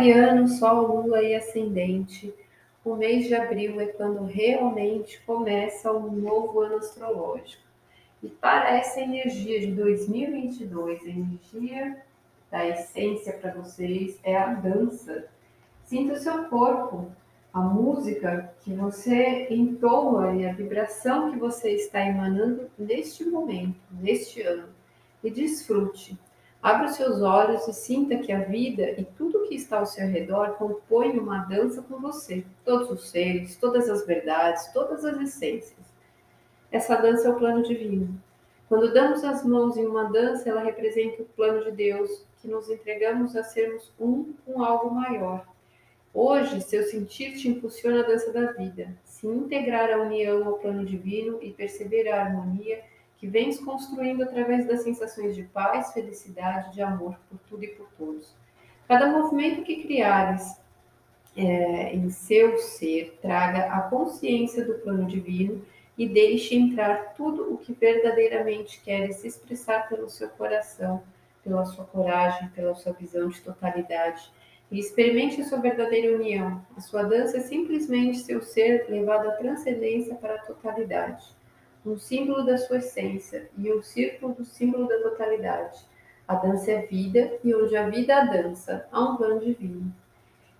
Aquariano, Sol, Lua e Ascendente. O mês de abril é quando realmente começa um novo ano astrológico. E para essa energia de 2022, a energia da essência para vocês é a dança. Sinta o seu corpo, a música que você entoa e a vibração que você está emanando neste momento, neste ano. E desfrute. Abra os seus olhos e sinta que a vida e tudo que está ao seu redor compõe uma dança com você. Todos os seres, todas as verdades, todas as essências. Essa dança é o plano divino. Quando damos as mãos em uma dança, ela representa o plano de Deus, que nos entregamos a sermos um com algo maior. Hoje, seu sentir te impulsiona a dança da vida. Se integrar à união ao plano divino e perceber a harmonia que vens construindo através das sensações de paz, felicidade, de amor por tudo e por todos. Cada movimento que criares é, em seu ser traga a consciência do plano divino e deixe entrar tudo o que verdadeiramente queres expressar pelo seu coração, pela sua coragem, pela sua visão de totalidade. E experimente a sua verdadeira união. A sua dança é simplesmente seu ser levado à transcendência para a totalidade um símbolo da sua essência e um círculo do símbolo da totalidade. A dança é vida e onde a vida a dança, há um plano divino.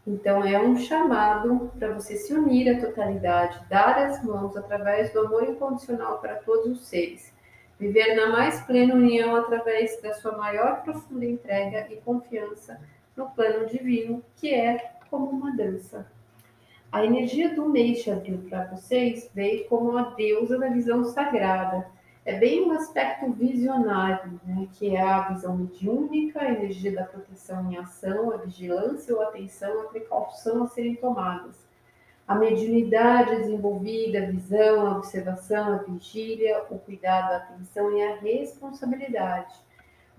Então é um chamado para você se unir à totalidade, dar as mãos através do amor incondicional para todos os seres, viver na mais plena união através da sua maior profunda entrega e confiança no plano divino, que é como uma dança. A energia do mês de abril para vocês veio como a deusa da visão sagrada. É bem um aspecto visionário, né? que é a visão mediúnica, a energia da proteção em ação, a vigilância ou atenção, a precaução a serem tomadas. A mediunidade desenvolvida, a visão, a observação, a vigília, o cuidado, a atenção e a responsabilidade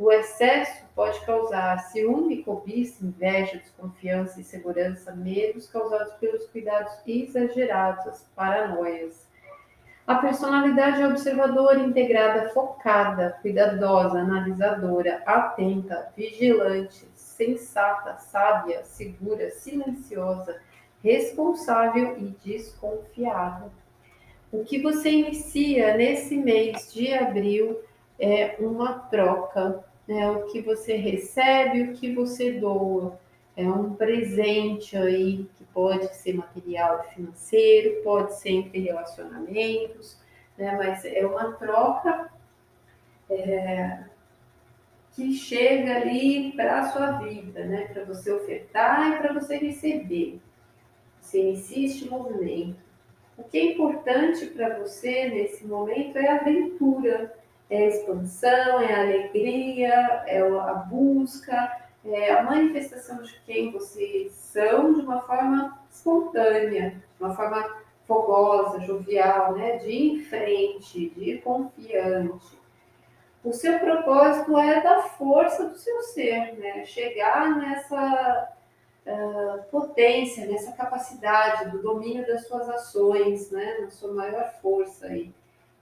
o excesso pode causar ciúme, cobiça, inveja, desconfiança, insegurança, medos causados pelos cuidados exagerados, as paranoias. A personalidade é observadora, integrada, focada, cuidadosa, analisadora, atenta, vigilante, sensata, sábia, segura, silenciosa, responsável e desconfiada. O que você inicia nesse mês de abril é uma troca, né? O que você recebe, o que você doa. É um presente aí que pode ser material e financeiro, pode ser entre relacionamentos, né? Mas é uma troca é, que chega ali para a sua vida, né? Para você ofertar e para você receber. Você inicia este movimento. O que é importante para você nesse momento é a aventura, é a expansão, é a alegria, é a busca, é a manifestação de quem vocês são de uma forma espontânea, de uma forma fogosa, jovial, né? de ir em frente, de ir confiante. O seu propósito é da força do seu ser, né? chegar nessa uh, potência, nessa capacidade do domínio das suas ações, né? na sua maior força aí.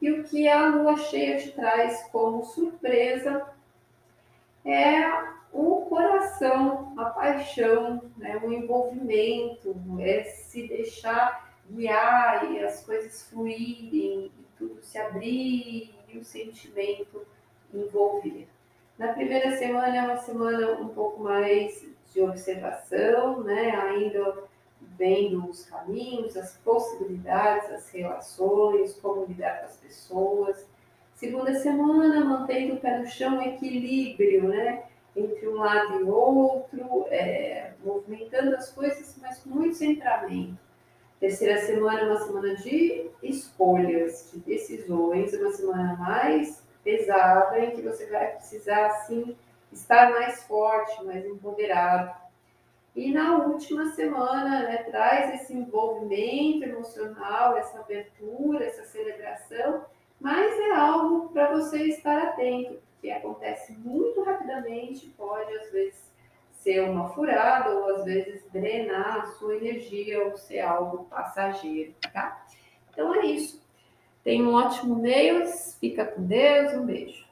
E o que a lua cheia te traz como surpresa é o coração, a paixão, né? o envolvimento, é se deixar guiar e as coisas fluírem, e tudo se abrir e o sentimento envolver. Na primeira semana é uma semana um pouco mais de observação, né? ainda vendo os caminhos, as possibilidades, as relações, como lidar com as pessoas. Segunda semana, mantendo o pé no chão, equilíbrio, né? Entre um lado e outro, é, movimentando as coisas, mas com muito centramento. Terceira semana uma semana de escolhas, de decisões, uma semana mais pesada, em que você vai precisar, assim, estar mais forte, mais empoderado e na última semana, né, traz esse envolvimento emocional, essa abertura, essa celebração, mas é algo para você estar atento, que acontece muito rapidamente, pode às vezes ser uma furada ou às vezes drenar a sua energia ou ser algo passageiro, tá? Então é isso. Tenha um ótimo mês, fica com Deus, um beijo.